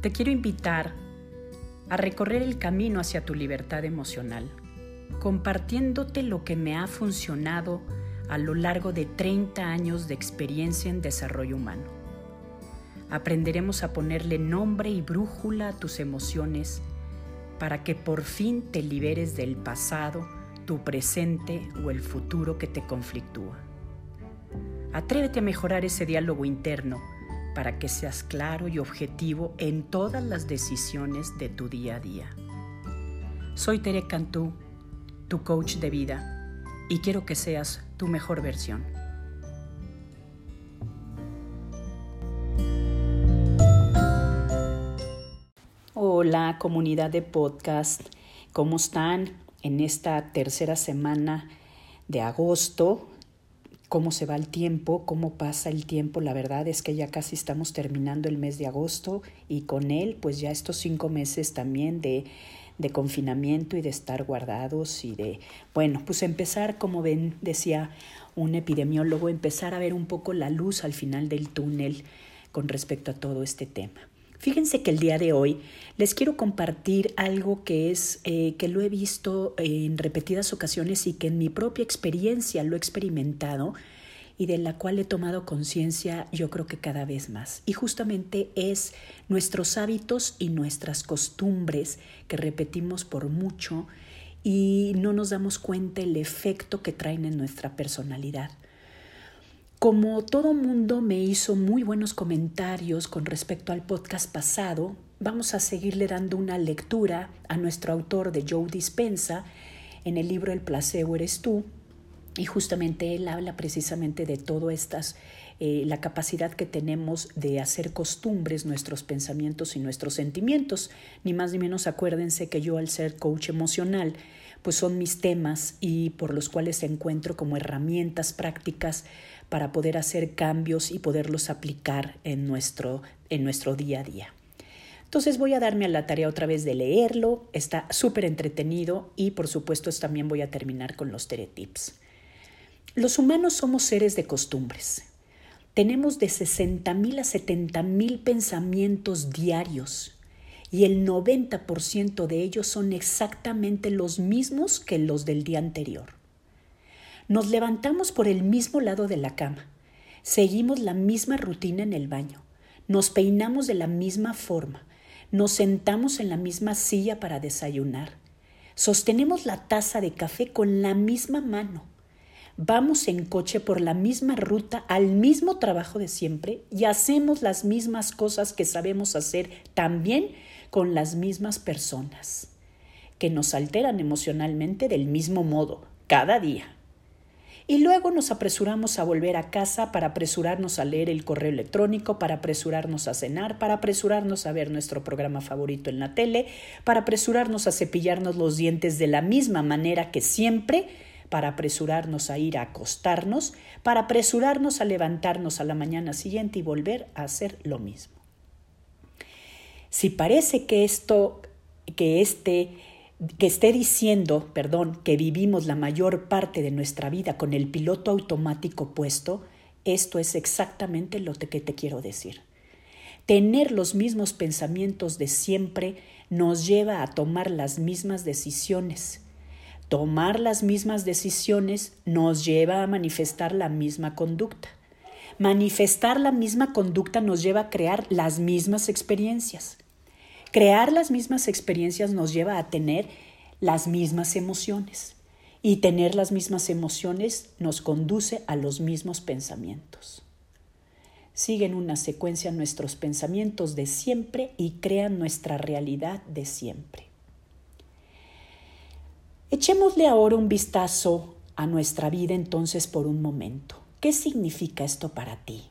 Te quiero invitar a recorrer el camino hacia tu libertad emocional, compartiéndote lo que me ha funcionado a lo largo de 30 años de experiencia en desarrollo humano. Aprenderemos a ponerle nombre y brújula a tus emociones para que por fin te liberes del pasado, tu presente o el futuro que te conflictúa. Atrévete a mejorar ese diálogo interno para que seas claro y objetivo en todas las decisiones de tu día a día. Soy Tere Cantú, tu coach de vida, y quiero que seas tu mejor versión. Hola comunidad de podcast, ¿cómo están en esta tercera semana de agosto? Cómo se va el tiempo, cómo pasa el tiempo. La verdad es que ya casi estamos terminando el mes de agosto y con él pues ya estos cinco meses también de, de confinamiento y de estar guardados y de, bueno, pues empezar, como ven, decía un epidemiólogo, empezar a ver un poco la luz al final del túnel con respecto a todo este tema. Fíjense que el día de hoy les quiero compartir algo que es eh, que lo he visto en repetidas ocasiones y que en mi propia experiencia lo he experimentado y de la cual he tomado conciencia yo creo que cada vez más. Y justamente es nuestros hábitos y nuestras costumbres que repetimos por mucho y no nos damos cuenta el efecto que traen en nuestra personalidad. Como todo mundo me hizo muy buenos comentarios con respecto al podcast pasado, vamos a seguirle dando una lectura a nuestro autor de Joe Dispensa en el libro El placebo eres tú. Y justamente él habla precisamente de todo estas, eh, la capacidad que tenemos de hacer costumbres nuestros pensamientos y nuestros sentimientos. Ni más ni menos acuérdense que yo al ser coach emocional, pues son mis temas y por los cuales encuentro como herramientas prácticas para poder hacer cambios y poderlos aplicar en nuestro, en nuestro día a día. Entonces voy a darme a la tarea otra vez de leerlo, está súper entretenido y por supuesto también voy a terminar con los teretips. Los humanos somos seres de costumbres. Tenemos de 60.000 a 70.000 pensamientos diarios y el 90% de ellos son exactamente los mismos que los del día anterior. Nos levantamos por el mismo lado de la cama, seguimos la misma rutina en el baño, nos peinamos de la misma forma, nos sentamos en la misma silla para desayunar, sostenemos la taza de café con la misma mano, vamos en coche por la misma ruta al mismo trabajo de siempre y hacemos las mismas cosas que sabemos hacer también con las mismas personas, que nos alteran emocionalmente del mismo modo, cada día y luego nos apresuramos a volver a casa para apresurarnos a leer el correo electrónico, para apresurarnos a cenar, para apresurarnos a ver nuestro programa favorito en la tele, para apresurarnos a cepillarnos los dientes de la misma manera que siempre, para apresurarnos a ir a acostarnos, para apresurarnos a levantarnos a la mañana siguiente y volver a hacer lo mismo. Si parece que esto, que este que esté diciendo, perdón, que vivimos la mayor parte de nuestra vida con el piloto automático puesto, esto es exactamente lo que te quiero decir. Tener los mismos pensamientos de siempre nos lleva a tomar las mismas decisiones. Tomar las mismas decisiones nos lleva a manifestar la misma conducta. Manifestar la misma conducta nos lleva a crear las mismas experiencias. Crear las mismas experiencias nos lleva a tener las mismas emociones y tener las mismas emociones nos conduce a los mismos pensamientos. Siguen una secuencia nuestros pensamientos de siempre y crean nuestra realidad de siempre. Echémosle ahora un vistazo a nuestra vida entonces por un momento. ¿Qué significa esto para ti?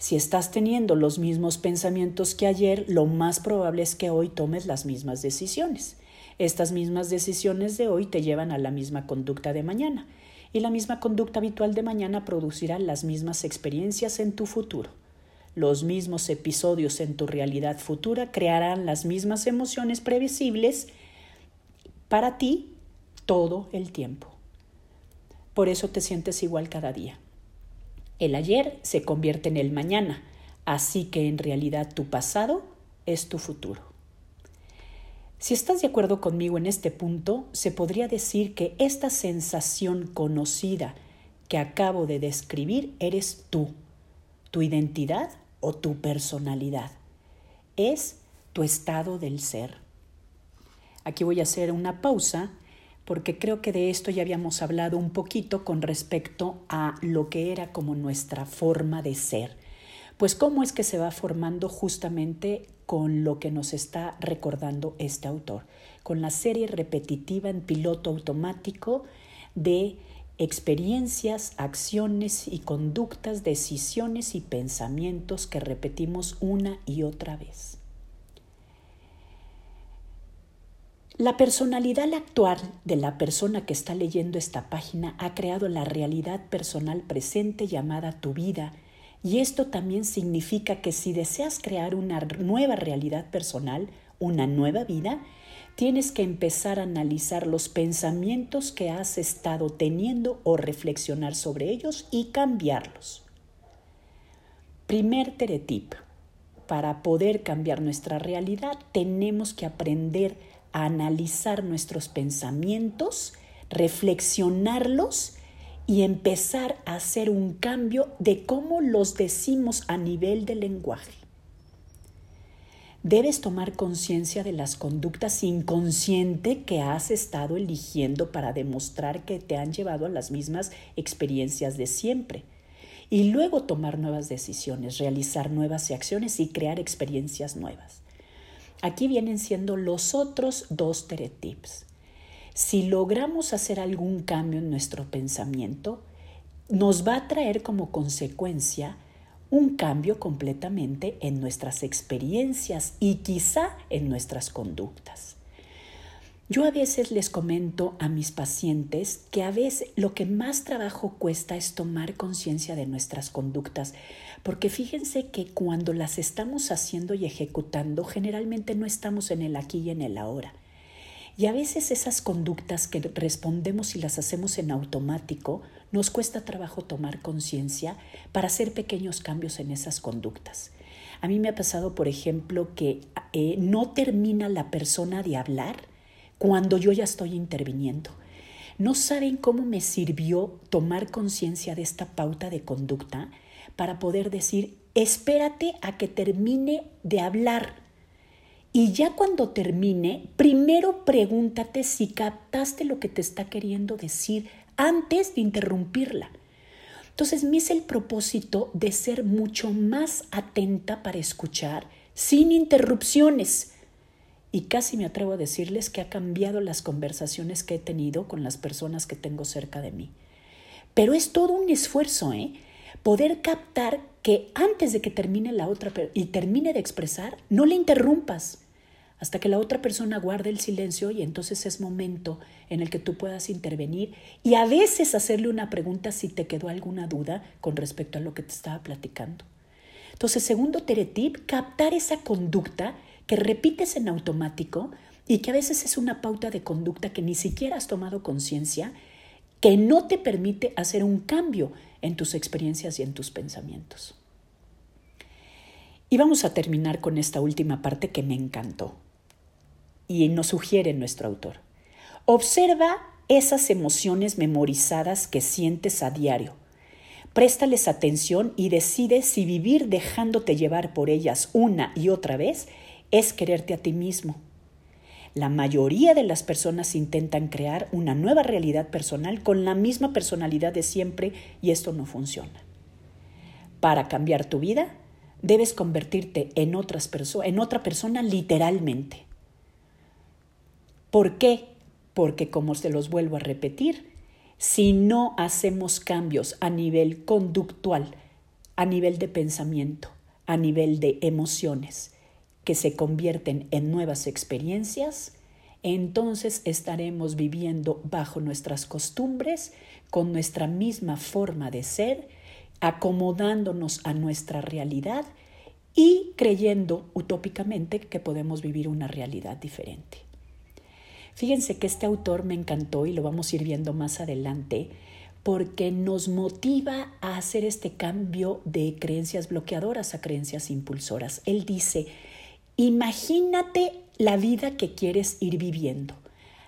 Si estás teniendo los mismos pensamientos que ayer, lo más probable es que hoy tomes las mismas decisiones. Estas mismas decisiones de hoy te llevan a la misma conducta de mañana y la misma conducta habitual de mañana producirá las mismas experiencias en tu futuro. Los mismos episodios en tu realidad futura crearán las mismas emociones previsibles para ti todo el tiempo. Por eso te sientes igual cada día. El ayer se convierte en el mañana, así que en realidad tu pasado es tu futuro. Si estás de acuerdo conmigo en este punto, se podría decir que esta sensación conocida que acabo de describir eres tú, tu identidad o tu personalidad. Es tu estado del ser. Aquí voy a hacer una pausa porque creo que de esto ya habíamos hablado un poquito con respecto a lo que era como nuestra forma de ser. Pues cómo es que se va formando justamente con lo que nos está recordando este autor, con la serie repetitiva en piloto automático de experiencias, acciones y conductas, decisiones y pensamientos que repetimos una y otra vez. La personalidad actual de la persona que está leyendo esta página ha creado la realidad personal presente llamada tu vida y esto también significa que si deseas crear una nueva realidad personal, una nueva vida, tienes que empezar a analizar los pensamientos que has estado teniendo o reflexionar sobre ellos y cambiarlos. Primer teretip. Para poder cambiar nuestra realidad tenemos que aprender analizar nuestros pensamientos, reflexionarlos y empezar a hacer un cambio de cómo los decimos a nivel de lenguaje. Debes tomar conciencia de las conductas inconscientes que has estado eligiendo para demostrar que te han llevado a las mismas experiencias de siempre. Y luego tomar nuevas decisiones, realizar nuevas acciones y crear experiencias nuevas. Aquí vienen siendo los otros dos teretips. Si logramos hacer algún cambio en nuestro pensamiento, nos va a traer como consecuencia un cambio completamente en nuestras experiencias y quizá en nuestras conductas. Yo a veces les comento a mis pacientes que a veces lo que más trabajo cuesta es tomar conciencia de nuestras conductas, porque fíjense que cuando las estamos haciendo y ejecutando, generalmente no estamos en el aquí y en el ahora. Y a veces esas conductas que respondemos y las hacemos en automático, nos cuesta trabajo tomar conciencia para hacer pequeños cambios en esas conductas. A mí me ha pasado, por ejemplo, que eh, no termina la persona de hablar cuando yo ya estoy interviniendo. No saben cómo me sirvió tomar conciencia de esta pauta de conducta para poder decir, espérate a que termine de hablar y ya cuando termine, primero pregúntate si captaste lo que te está queriendo decir antes de interrumpirla. Entonces, me es el propósito de ser mucho más atenta para escuchar sin interrupciones. Y casi me atrevo a decirles que ha cambiado las conversaciones que he tenido con las personas que tengo cerca de mí. Pero es todo un esfuerzo, ¿eh? Poder captar que antes de que termine la otra y termine de expresar, no le interrumpas hasta que la otra persona guarde el silencio y entonces es momento en el que tú puedas intervenir y a veces hacerle una pregunta si te quedó alguna duda con respecto a lo que te estaba platicando. Entonces, segundo teretip, captar esa conducta que repites en automático y que a veces es una pauta de conducta que ni siquiera has tomado conciencia, que no te permite hacer un cambio en tus experiencias y en tus pensamientos. Y vamos a terminar con esta última parte que me encantó y nos sugiere nuestro autor. Observa esas emociones memorizadas que sientes a diario. Préstales atención y decide si vivir dejándote llevar por ellas una y otra vez es quererte a ti mismo. La mayoría de las personas intentan crear una nueva realidad personal con la misma personalidad de siempre y esto no funciona. Para cambiar tu vida, debes convertirte en, otras en otra persona literalmente. ¿Por qué? Porque, como se los vuelvo a repetir, si no hacemos cambios a nivel conductual, a nivel de pensamiento, a nivel de emociones, que se convierten en nuevas experiencias, entonces estaremos viviendo bajo nuestras costumbres, con nuestra misma forma de ser, acomodándonos a nuestra realidad y creyendo utópicamente que podemos vivir una realidad diferente. Fíjense que este autor me encantó y lo vamos a ir viendo más adelante porque nos motiva a hacer este cambio de creencias bloqueadoras a creencias impulsoras. Él dice, Imagínate la vida que quieres ir viviendo.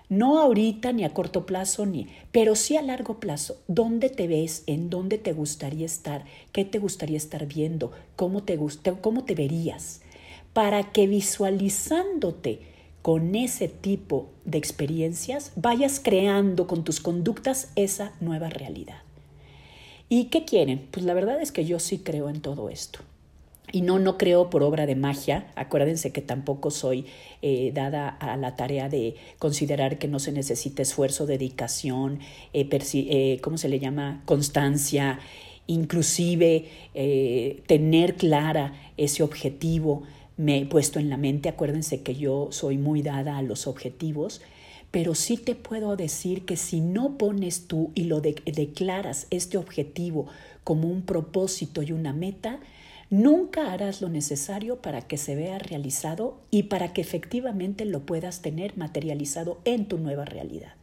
No ahorita ni a corto plazo ni, pero sí a largo plazo. ¿Dónde te ves? ¿En dónde te gustaría estar? ¿Qué te gustaría estar viendo? ¿Cómo te, cómo te verías? Para que visualizándote con ese tipo de experiencias vayas creando con tus conductas esa nueva realidad. ¿Y qué quieren? Pues la verdad es que yo sí creo en todo esto. Y no, no creo por obra de magia. Acuérdense que tampoco soy eh, dada a la tarea de considerar que no se necesita esfuerzo, dedicación, eh, eh, ¿cómo se le llama? Constancia, inclusive tener clara ese objetivo. Me he puesto en la mente, acuérdense que yo soy muy dada a los objetivos, pero sí te puedo decir que si no pones tú y lo declaras este objetivo como un propósito y una meta, Nunca harás lo necesario para que se vea realizado y para que efectivamente lo puedas tener materializado en tu nueva realidad.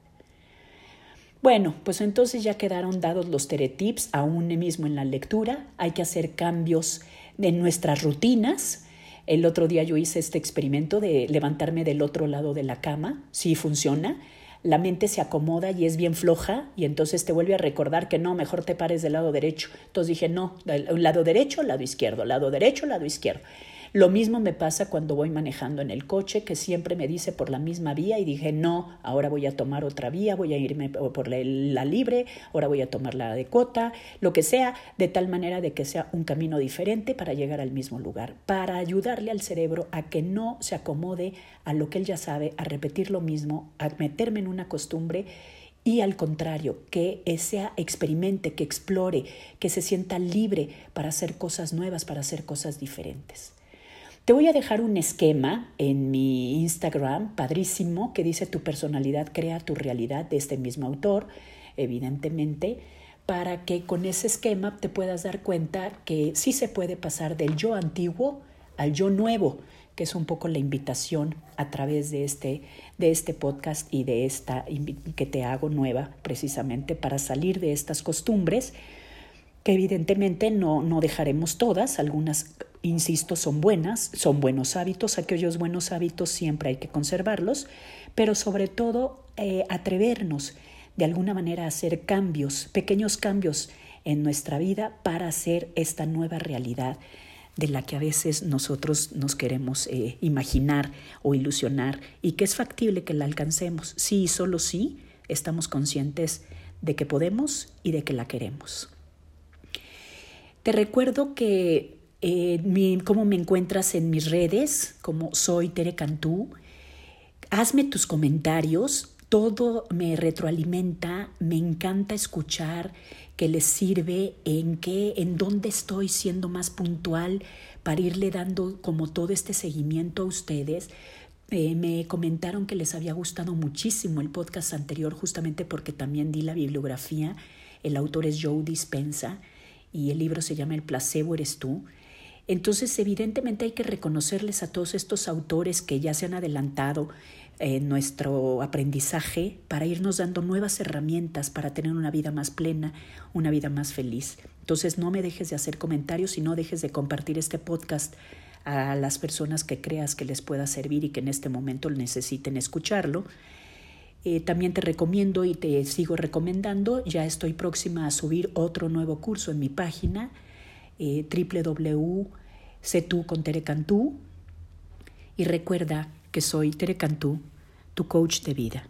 Bueno, pues entonces ya quedaron dados los teretips aún mismo en la lectura. Hay que hacer cambios en nuestras rutinas. El otro día yo hice este experimento de levantarme del otro lado de la cama. Sí funciona la mente se acomoda y es bien floja y entonces te vuelve a recordar que no, mejor te pares del lado derecho. Entonces dije, no, lado derecho, lado izquierdo, lado derecho, lado izquierdo. Lo mismo me pasa cuando voy manejando en el coche, que siempre me dice por la misma vía y dije, no, ahora voy a tomar otra vía, voy a irme por la, libre, ahora voy a tomar la de cota, lo que sea, de tal manera de que sea un camino diferente para llegar al mismo lugar, para ayudarle al cerebro a que no se acomode a lo que él ya sabe, a repetir lo mismo, a meterme en una costumbre y al contrario, que sea experimente, que explore, que se sienta libre para hacer cosas nuevas, para hacer cosas diferentes. Te voy a dejar un esquema en mi Instagram, padrísimo, que dice tu personalidad crea tu realidad de este mismo autor, evidentemente, para que con ese esquema te puedas dar cuenta que sí se puede pasar del yo antiguo al yo nuevo, que es un poco la invitación a través de este, de este podcast y de esta que te hago nueva precisamente para salir de estas costumbres que evidentemente no, no dejaremos todas, algunas insisto, son buenas, son buenos hábitos, aquellos buenos hábitos siempre hay que conservarlos, pero sobre todo eh, atrevernos de alguna manera a hacer cambios, pequeños cambios en nuestra vida para hacer esta nueva realidad de la que a veces nosotros nos queremos eh, imaginar o ilusionar y que es factible que la alcancemos. Sí y solo sí estamos conscientes de que podemos y de que la queremos. Te recuerdo que cómo me encuentras en mis redes, como soy Tere Cantú. Hazme tus comentarios, todo me retroalimenta, me encanta escuchar qué les sirve, en qué, en dónde estoy siendo más puntual para irle dando como todo este seguimiento a ustedes. Eh, me comentaron que les había gustado muchísimo el podcast anterior justamente porque también di la bibliografía. El autor es Joe Dispensa y el libro se llama El placebo eres tú. Entonces, evidentemente hay que reconocerles a todos estos autores que ya se han adelantado en nuestro aprendizaje para irnos dando nuevas herramientas para tener una vida más plena, una vida más feliz. Entonces, no me dejes de hacer comentarios y no dejes de compartir este podcast a las personas que creas que les pueda servir y que en este momento necesiten escucharlo. Eh, también te recomiendo y te sigo recomendando, ya estoy próxima a subir otro nuevo curso en mi página eh, Sé tú con Tere Cantú y recuerda que soy Tere Cantú, tu coach de vida.